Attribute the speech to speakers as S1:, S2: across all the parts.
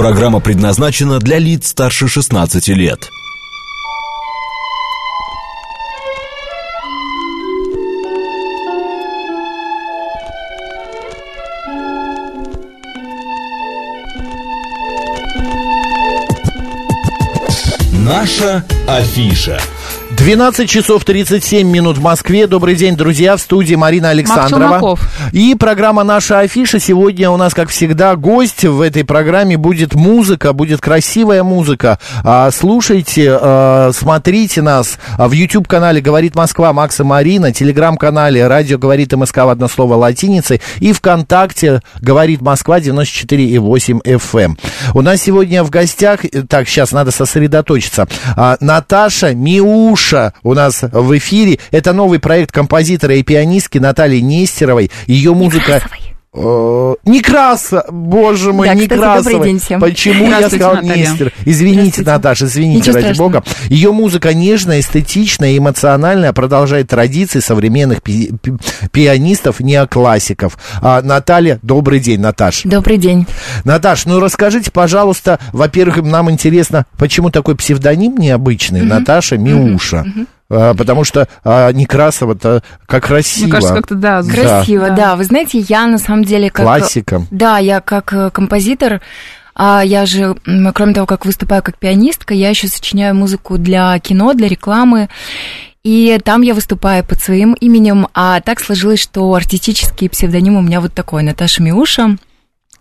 S1: Программа предназначена для лиц старше 16 лет. Наша афиша.
S2: 12 часов 37 минут в Москве. Добрый день, друзья. В студии Марина Александрова. И программа «Наша афиша». Сегодня у нас, как всегда, гость в этой программе. Будет музыка, будет красивая музыка. А, слушайте, а, смотрите нас в YouTube-канале «Говорит Москва» Макса Марина, телеграм-канале «Радио говорит МСК» в одно слово латиницей и ВКонтакте «Говорит Москва» 94,8 FM. Эм. У нас сегодня в гостях, так, сейчас надо сосредоточиться, а, Наташа Миуш Душа у нас в эфире. Это новый проект композитора и пианистки Натальи Нестеровой. Ее музыка... Некрасовой. Э, Некраса, боже мой,
S3: да,
S2: Некрасова. Почему я сказал. Нестер? Извините, Наташа, извините,
S3: Ничего
S2: ради
S3: страшного.
S2: бога. Ее музыка нежная, эстетичная, эмоциональная, продолжает традиции современных пи- пи- пианистов, неоклассиков. А, Наталья, добрый день, Наташа.
S3: Добрый день.
S2: Наташ, ну расскажите, пожалуйста, во-первых, нам интересно, почему такой псевдоним необычный, Наташа Миуша? А, потому что а, Некрасова-то как красиво.
S4: Мне кажется, как-то, да.
S3: Красиво,
S4: Да.
S3: да. Вы знаете, я на самом деле как...
S2: Классика.
S3: Да, я как э, композитор, а я же, кроме того, как выступаю как пианистка, я еще сочиняю музыку для кино, для рекламы. И там я выступаю под своим именем, а так сложилось, что артистический псевдоним у меня вот такой, Наташа Миуша.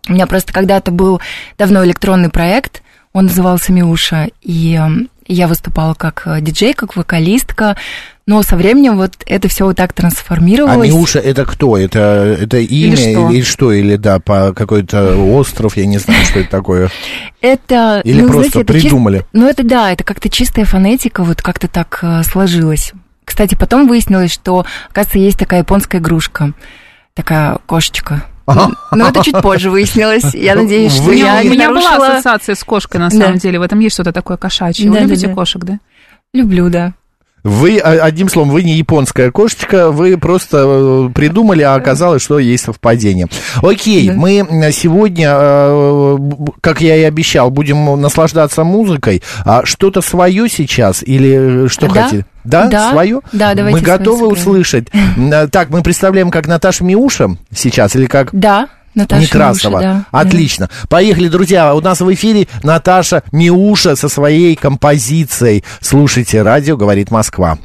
S3: У меня просто когда-то был давно электронный проект, он назывался Миуша, и э, я выступала как э, диджей, как вокалистка, но со временем вот это все вот так
S2: А
S3: трансформировалось.
S2: Миуша это кто? Это, это имя
S3: что?
S2: или что? Или да, по какой-то остров, я не знаю, что это такое.
S3: Это,
S2: Или
S3: ну,
S2: просто
S3: знаете, это чис-
S2: придумали?
S3: Ну, это да, это как-то чистая фонетика, вот как-то так э, сложилось. Кстати, потом выяснилось, что, оказывается, есть такая японская игрушка, такая кошечка. Но это чуть позже выяснилось. Я надеюсь, что я
S4: у меня была ассоциация с кошкой, на самом деле. В этом есть что-то такое кошачье. Вы любите кошек, да?
S3: Люблю, да.
S2: Вы, а, одним словом, вы не японская кошечка, вы просто э, придумали, а оказалось, что есть совпадение. Окей,
S3: Да.
S2: мы сегодня, э, как я и обещал, будем наслаждаться музыкой. А что-то свое сейчас или э, что
S3: Да.
S2: хотите? Да,
S3: Да.
S2: свое?
S3: Да, давайте
S2: Мы готовы услышать. Так, мы представляем, как Наташа Миуша сейчас, или как
S3: Да, Наташа
S2: Некрасова.
S3: Миуша, да.
S2: Отлично. Поехали, друзья. У нас в эфире Наташа Миуша со своей композицией. Слушайте, радио говорит Москва.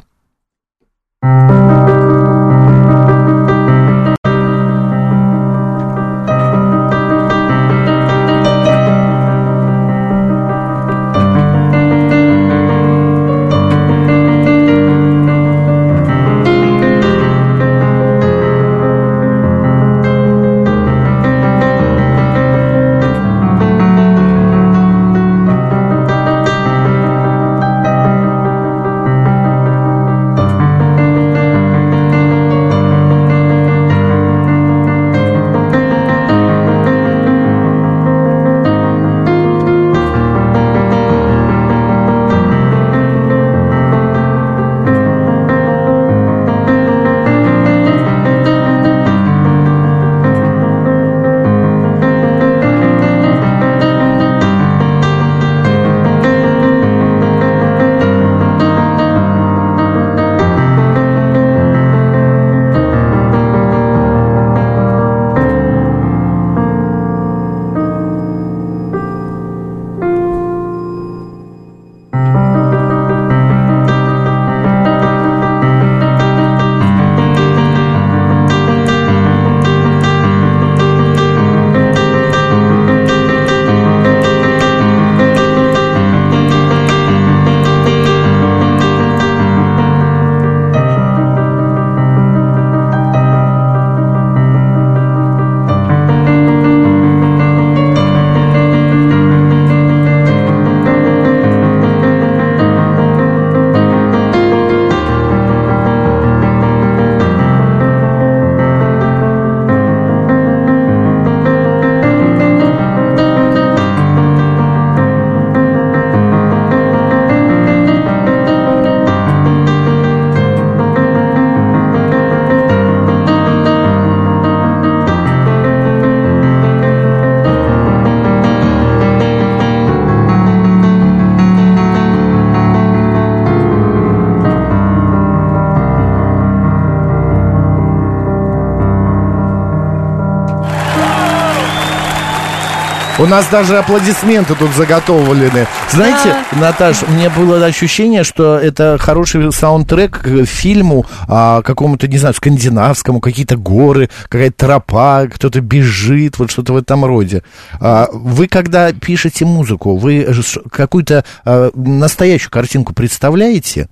S2: У нас даже аплодисменты тут заготовлены. Знаете, да. Наташ, мне было ощущение, что это хороший саундтрек к фильму а, какому-то, не знаю, скандинавскому, какие-то горы, какая-то тропа, кто-то бежит, вот что-то в этом роде. А, вы, когда пишете музыку, вы какую-то а, настоящую картинку представляете?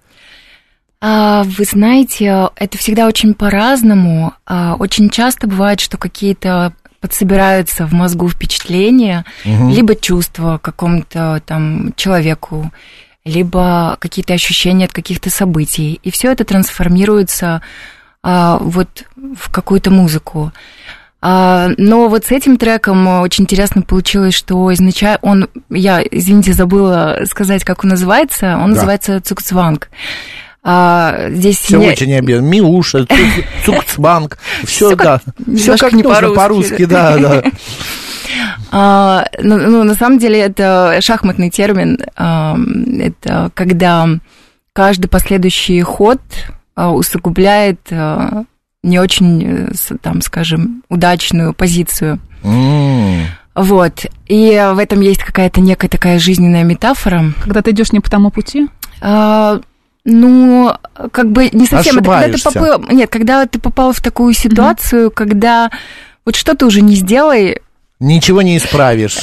S3: А, вы знаете, это всегда очень по-разному. А, очень часто бывает, что какие-то подсобираются в мозгу впечатления, угу. либо чувства какому-то там человеку, либо какие-то ощущения от каких-то событий. И все это трансформируется а, вот в какую-то музыку. А, но вот с этим треком очень интересно получилось, что изначально он, я, извините, забыла сказать, как он называется, он да. называется Цукцванг.
S2: А, здесь все не... очень объемно. Миуша, Цукцбанк, все, да. Все как не нужно по-русски, да, да.
S3: А, ну, ну, на самом деле, это шахматный термин. А, это когда каждый последующий ход а, усугубляет а, не очень, там, скажем, удачную позицию. Mm. Вот. И в этом есть какая-то некая такая жизненная метафора.
S4: Когда ты идешь не по тому пути?
S3: А, ну, как бы не совсем. Это когда ты попал, нет, когда ты попал в такую ситуацию, mm-hmm. когда вот что ты уже не сделай.
S2: Ничего не исправишь.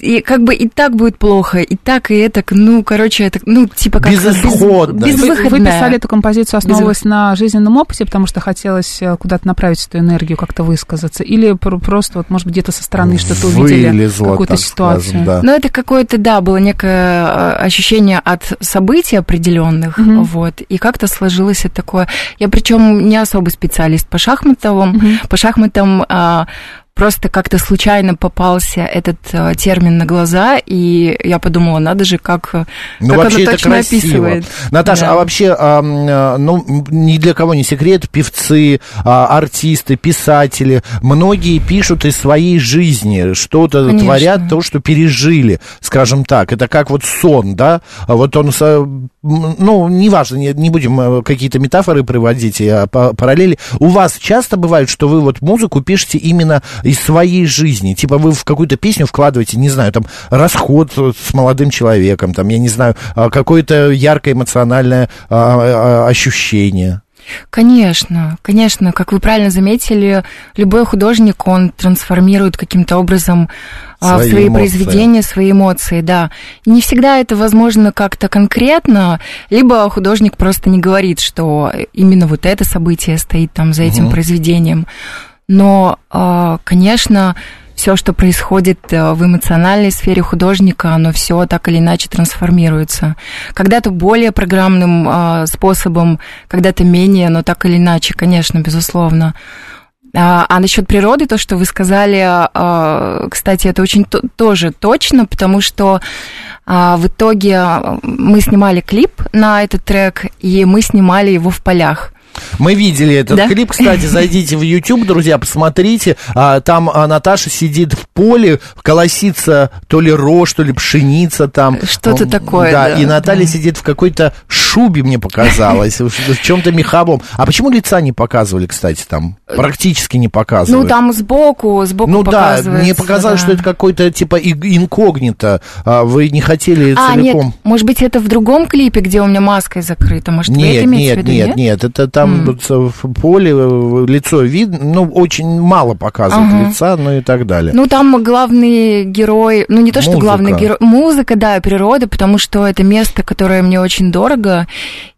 S3: И как бы и так будет плохо, и так, и это, ну, короче, это, ну, типа как...
S2: Безысходно.
S4: Без, вы, вы писали эту композицию, основываясь Без... на жизненном опыте, потому что хотелось э, куда-то направить эту энергию, как-то высказаться, или просто, вот, может быть, где-то со стороны что-то увидели, какую-то ситуацию? Скажем,
S3: да. Ну, это какое-то, да, было некое э, ощущение от событий определенных, угу. вот, и как-то сложилось это такое... Я причем не особый специалист по шахматовым, угу. по шахматам а, просто как-то случайно попался этот э, термин на глаза, и я подумала, надо же, как, э, ну, как вообще оно точно красиво. описывает.
S2: Наташа, да. а вообще, э, ну, ни для кого не секрет, певцы, а, артисты, писатели, многие пишут из своей жизни, что-то Конечно. творят, то, что пережили, скажем так. Это как вот сон, да? А вот он, ну, неважно, не, не будем какие-то метафоры приводить, а параллели. У вас часто бывает, что вы вот музыку пишете именно из своей жизни. Типа вы в какую-то песню вкладываете, не знаю, там, расход с молодым человеком, там, я не знаю, а, какое-то яркое эмоциональное а, а, ощущение.
S3: Конечно, конечно, как вы правильно заметили, любой художник, он трансформирует каким-то образом свои в свои эмоции. произведения, свои эмоции, да. Не всегда это возможно как-то конкретно, либо художник просто не говорит, что именно вот это событие стоит там за этим угу. произведением. Но, а, конечно, все, что происходит э, в эмоциональной сфере художника, оно все так или иначе трансформируется. Когда-то более программным а, способом, когда-то менее, но так или иначе, конечно, безусловно. А, а насчет природы, то, что вы сказали, кстати, это очень тоже точно, потому что в итоге мы снимали клип на этот трек, и мы снимали его в полях.
S2: Мы видели этот да? клип, кстати, зайдите в YouTube, друзья, посмотрите. А, там а, Наташа сидит в поле, колосится то ли рожь, то ли пшеница там.
S3: Что-то такое.
S2: Да, да и Наталья да. сидит в какой-то шубе, мне показалось, в чем-то меховом. А почему лица не показывали, кстати, там? Практически не показывали.
S3: Ну, там сбоку, сбоку Ну да,
S2: мне показалось, да. что это какой-то типа инкогнито. А вы не хотели а, целиком.
S3: Нет, может быть, это в другом клипе, где у меня маской закрыта. Может, нет, вы это
S2: нет,
S3: в виду,
S2: нет, нет, нет, это там mm. в поле лицо видно, ну, очень мало показывает ага. лица, ну и так далее.
S3: Ну, там главный герой, ну, не то, что музыка. главный герой, музыка, да, природа, потому что это место, которое мне очень дорого,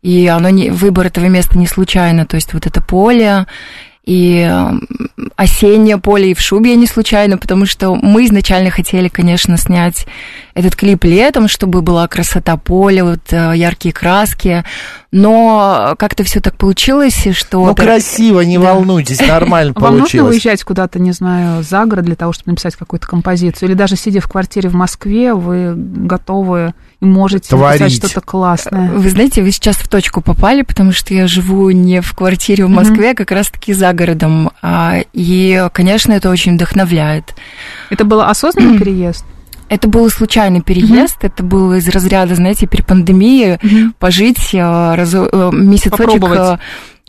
S3: и оно не, выбор этого места не случайно, то есть вот это поле, и осеннее поле и в шубе я не случайно, потому что мы изначально хотели, конечно, снять этот клип летом, чтобы была красота поля, вот э, яркие краски, но как-то все так получилось, что...
S2: Ну, красиво, не да. волнуйтесь, нормально
S4: получилось. Вам нужно выезжать куда-то, не знаю, за город для того, чтобы написать какую-то композицию? Или даже сидя в квартире в Москве, вы готовы и можете Творить. написать что-то классное?
S3: Вы знаете, вы сейчас в точку попали, потому что я живу не в квартире в Москве, mm-hmm. а как раз-таки за городом. А, и, конечно, это очень вдохновляет.
S4: Это был осознанный переезд?
S3: Это был случайный переезд, mm-hmm. это было из разряда, знаете, при пандемии mm-hmm. пожить э, раз, э, месяцочек,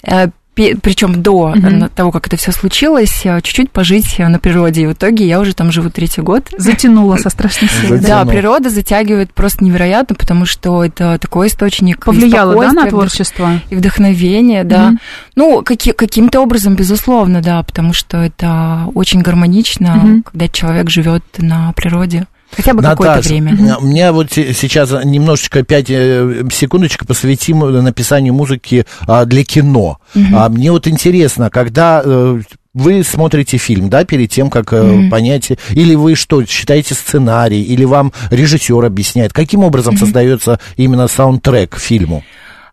S3: э, причем до mm-hmm. того, как это все случилось, э, чуть-чуть пожить на природе. И в итоге я уже там живу третий год.
S4: Затянула со страшной силой.
S3: Да, природа затягивает просто невероятно, потому что это такой источник
S4: Повлияло, да, на творчество?
S3: И вдохновение, да. Mm-hmm. Ну, каки- каким-то образом, безусловно, да, потому что это очень гармонично, mm-hmm. когда человек живет на природе. Хотя бы какое-то время.
S2: У меня вот сейчас немножечко, пять э, секундочек посвятим написанию музыки а, для кино. Угу. Мне вот интересно, когда э, вы смотрите фильм, да, перед тем, как mm-hmm. понять, или вы что, считаете сценарий, или вам режиссер объясняет, каким образом mm-hmm. создается именно саундтрек к фильму?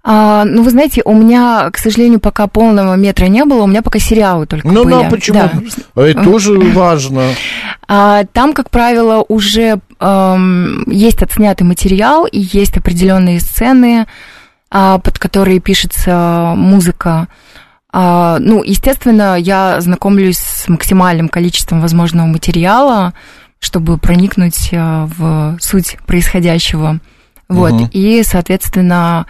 S3: А, ну, вы знаете, у меня, к сожалению, пока полного метра не было, у меня пока сериалы только
S2: ну,
S3: были.
S2: Ну, да, почему? Да. Это тоже важно.
S3: А, там, как правило, уже эм, есть отснятый материал и есть определенные сцены, а, под которые пишется музыка. А, ну, естественно, я знакомлюсь с максимальным количеством возможного материала, чтобы проникнуть э, в суть происходящего. Вот, угу. и, соответственно,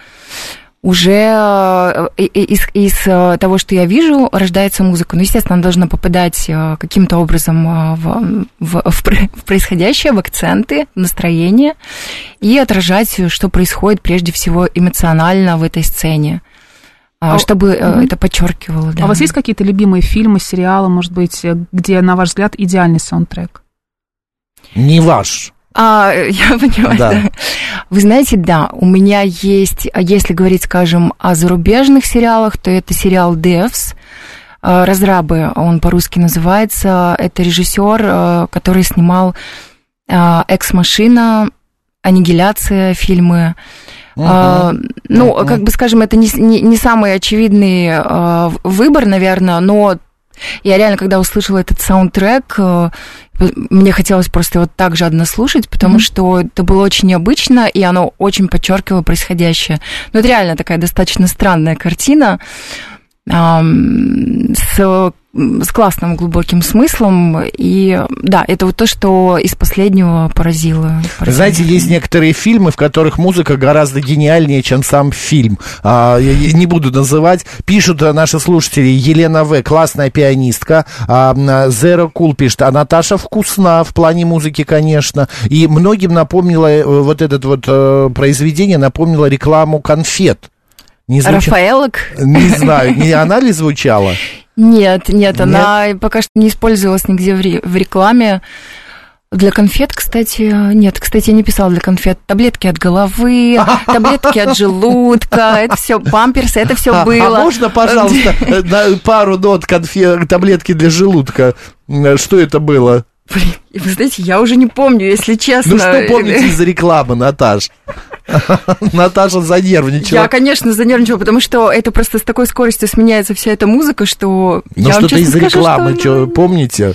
S3: уже э, из, из э, того, что я вижу, рождается музыка. Ну, естественно, она должна попадать э, каким-то образом в, в, в происходящее, в акценты, в настроение и отражать, что происходит прежде всего эмоционально в этой сцене. А, а чтобы угу. это подчеркивало. Да.
S4: А у вас есть какие-то любимые фильмы, сериалы, может быть, где, на ваш взгляд, идеальный саундтрек?
S2: Не ваш.
S3: А, я понимаю, да. да. Вы знаете, да, у меня есть, а если говорить, скажем, о зарубежных сериалах, то это сериал «Девс», а, «Разрабы», он по-русски называется. Это режиссер, а, который снимал «Экс-машина», «Аннигиляция» фильмы. Uh-huh. Ну, uh-huh. как бы скажем, это не, не, не самый очевидный выбор, наверное, но я реально, когда услышала этот саундтрек, мне хотелось просто его так жадно слушать, потому mm-hmm. что это было очень необычно, и оно очень подчеркивало происходящее. Ну, это реально такая достаточно странная картина с с классным глубоким смыслом. И да, это вот то, что из последнего поразило.
S2: поразило. Знаете, есть некоторые фильмы, в которых музыка гораздо гениальнее, чем сам фильм. А, я не буду называть. Пишут наши слушатели Елена В. Классная пианистка. А, Zero Cool пишет. А Наташа вкусна в плане музыки, конечно. И многим напомнила э, вот это вот э, произведение, напомнило рекламу конфет.
S3: Не звуч... Рафаэлок?
S2: Не знаю, не она ли звучала?
S3: Нет, нет, она пока что не использовалась нигде в рекламе. Для конфет, кстати, нет, кстати, я не писала для конфет. Таблетки от головы, таблетки от желудка, это все, памперсы, это все было.
S2: А можно, пожалуйста, пару нот конфет, таблетки для желудка? Что это было?
S3: Блин, вы знаете, я уже не помню, если честно.
S2: Ну что помните из рекламы, Наташ? Наташа занервничала.
S3: Я, конечно, занервничала, потому что это просто с такой скоростью сменяется вся эта музыка, что...
S2: Ну что-то из рекламы, что, помните?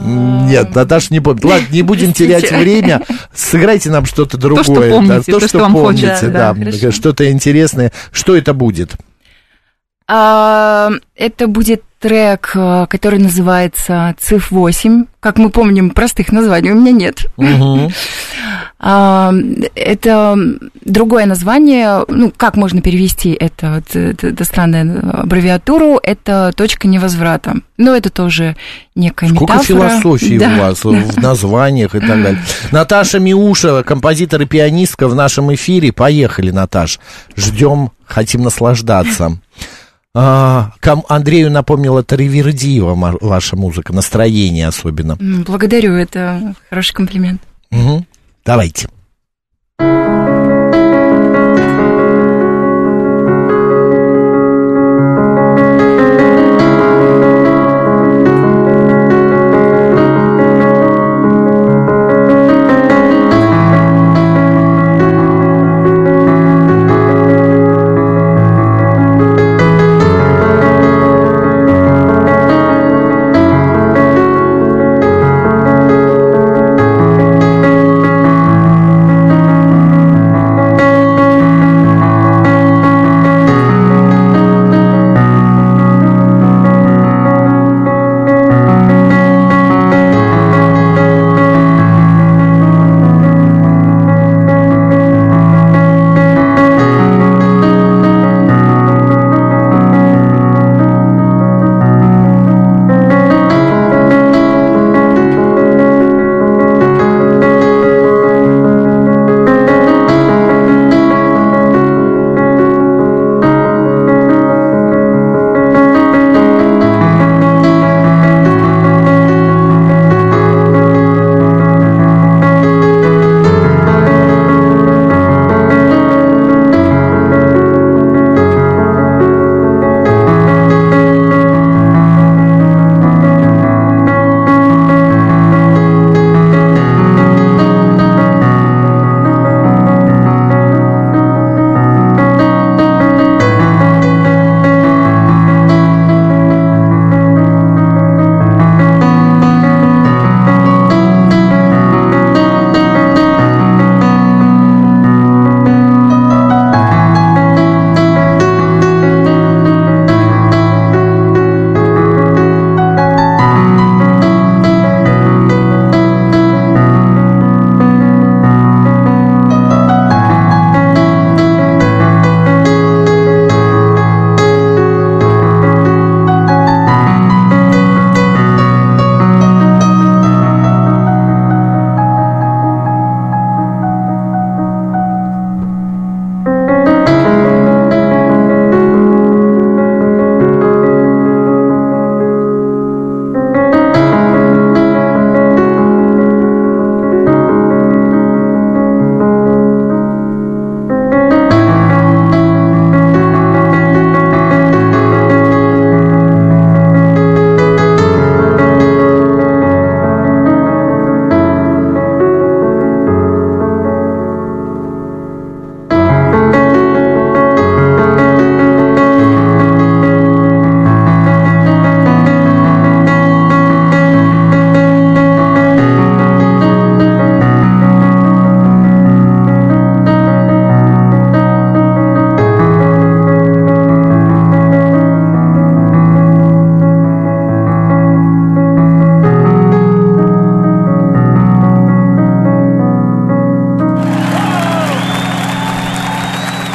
S2: Нет, Наташа не помнит. Ладно, не будем терять время. Сыграйте нам что-то другое. То,
S4: что помните, да, то, то, что, вам помните,
S2: хочется, да, да что-то интересное. Что это будет?
S3: А, это будет трек, э, который называется «Циф 8». Как мы помним, простых названий у меня нет. Угу. Это другое название, ну, как можно перевести это, это, это странную аббревиатуру, это точка невозврата. Но это тоже некая
S2: Сколько
S3: метафора.
S2: философии да. у вас в названиях и так далее. Наташа Миушева, композитор и пианистка в нашем эфире. Поехали, Наташ. Ждем, хотим наслаждаться. А, Андрею напомнила Таривердиева ваша музыка, настроение особенно.
S3: Благодарю, это хороший комплимент.
S2: Угу. Давайте.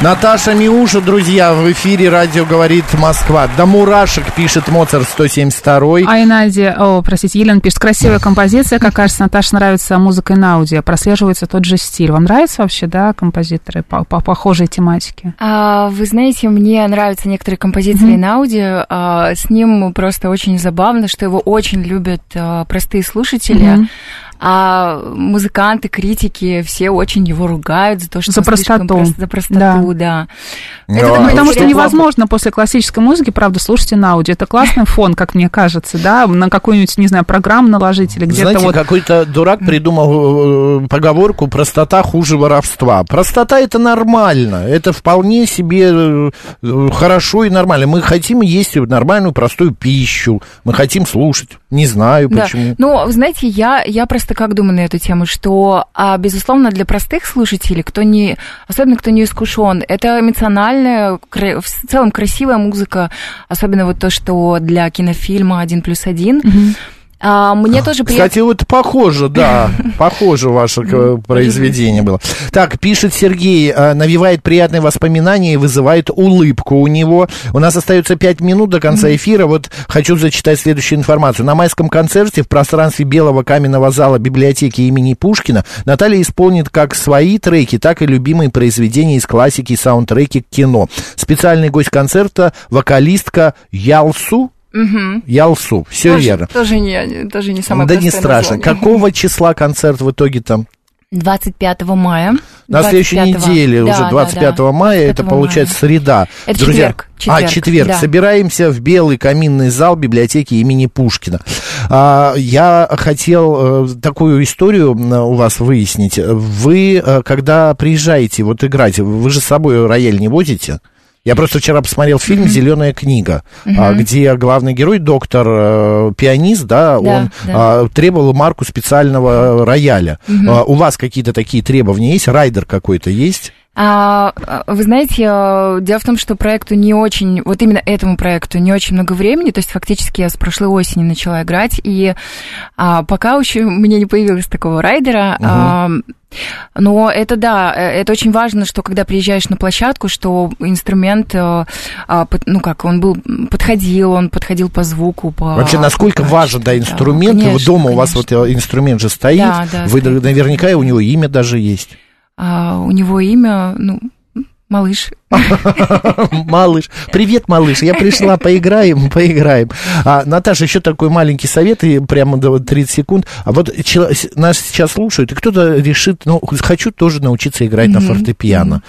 S2: Наташа Миуша, друзья, в эфире радио говорит Москва. Да мурашек пишет Моцарт 172.
S4: А и Надя, о, простите, Елена пишет, красивая композиция, как кажется, Наташе нравится музыка и на аудио, прослеживается тот же стиль. Вам нравятся вообще, да, композиторы по, по похожей тематике?
S3: А, вы знаете, мне нравятся некоторые композиции mm-hmm. на аудио. А, с ним просто очень забавно, что его очень любят а, простые слушатели. Mm-hmm а музыканты, критики, все очень его ругают за то, что
S4: за простоту,
S3: прост, за простоту, да.
S4: да. Это ну, потому что невозможно после классической музыки, правда, слушать на аудио. Это классный фон, как мне кажется, да, на какую-нибудь, не знаю, программу наложить или где-то вот...
S2: какой-то дурак придумал э, поговорку «простота хуже воровства». Простота – это нормально, это вполне себе э, хорошо и нормально. Мы хотим есть нормальную, простую пищу, мы хотим слушать. Не знаю, почему. Да.
S3: Ну, знаете, я, я просто просто как думаю на эту тему, что, а, безусловно, для простых слушателей, кто не, особенно кто не искушен, это эмоциональная, в целом красивая музыка, особенно вот то, что для кинофильма «Один плюс один»,
S2: а, мне тоже приятно... Кстати, вот похоже, да, похоже ваше произведение было. Так, пишет Сергей, э, навевает приятные воспоминания и вызывает улыбку у него. У нас остается пять минут до конца эфира. Вот хочу зачитать следующую информацию. На майском концерте в пространстве Белого каменного зала библиотеки имени Пушкина Наталья исполнит как свои треки, так и любимые произведения из классики и саундтреки к кино. Специальный гость концерта вокалистка Ялсу Угу. Ялсу, все
S3: тоже,
S2: верно.
S3: Тоже не, тоже не самое
S2: Да не страшно. Название. Какого числа концерт в итоге там?
S3: 25 мая.
S2: На 25 следующей неделе, да, уже 25 да, да. мая, это получается мая. среда.
S3: Это Друзья, четверг. четверг.
S2: А, четверг. Да. Собираемся в белый каминный зал библиотеки имени Пушкина. А, я хотел э, такую историю у вас выяснить. Вы, э, когда приезжаете вот играть, вы же с собой рояль не возите? Я просто вчера посмотрел фильм «Зеленая книга», mm-hmm. где главный герой, доктор, э, пианист, да, он. А, требовал марку специального рояля. Mm-hmm. У вас какие-то такие требования есть? Райдер какой-то есть?
S3: А, вы знаете, э, дело в том, что проекту не очень, вот именно этому проекту не очень много времени, то есть фактически я с прошлой осени начала играть, и а, пока еще у меня не появилось такого райдера, угу. а, но это да, э, это очень важно, что когда приезжаешь на площадку, что инструмент, э, а, ну как, он был подходил, он подходил по звуку, по.
S2: Вообще, насколько по важен, да, инструмент. Да, конечно, дома конечно. у вас вот инструмент же стоит, да, да, вы стоит. наверняка у него имя даже есть.
S3: А у него имя, ну, Малыш.
S2: Малыш. Привет, малыш. Я пришла, поиграем, поиграем. А, Наташа, еще такой маленький совет, и прямо до 30 секунд. А вот нас сейчас слушают, и кто-то решит, ну, хочу тоже научиться играть на фортепиано.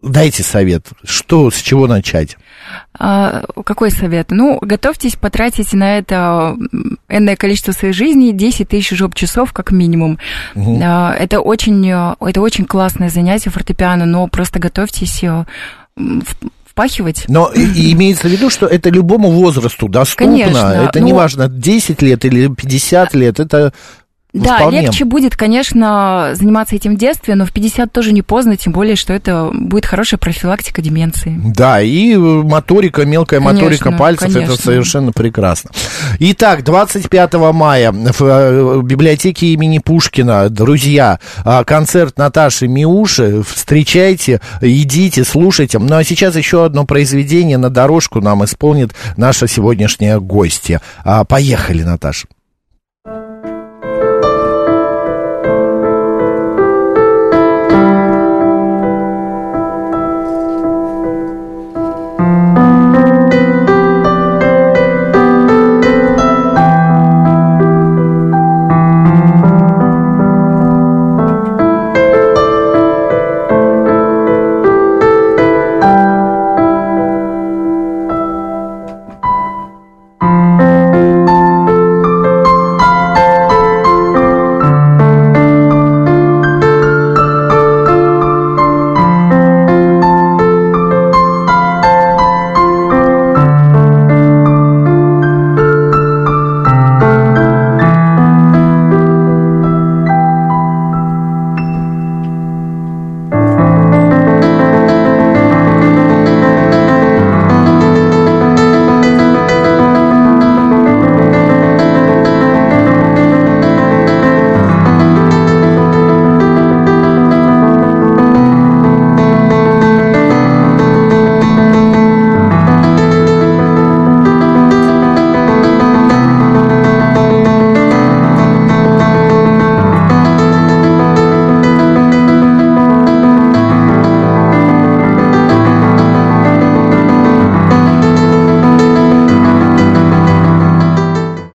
S2: Дайте совет, что, с чего начать?
S3: А, какой совет? Ну, готовьтесь потратить на это энное количество своей жизни, 10 тысяч жоп-часов как минимум. Угу. А, это, очень, это очень классное занятие фортепиано, но просто готовьтесь э, впахивать.
S2: Но и, имеется в виду, что это любому возрасту доступно. Конечно, это ну, не важно, 10 лет или 50 лет, это
S3: да, вполне. легче будет, конечно, заниматься этим в детстве, но в 50 тоже не поздно, тем более, что это будет хорошая профилактика деменции.
S2: Да, и моторика, мелкая конечно, моторика пальцев, конечно. это совершенно прекрасно. Итак, 25 мая в э, библиотеке имени Пушкина, друзья, а, концерт Наташи Миуши, встречайте, идите, слушайте. Ну, а сейчас еще одно произведение на дорожку нам исполнит наша сегодняшняя гостья. А, поехали, Наташа.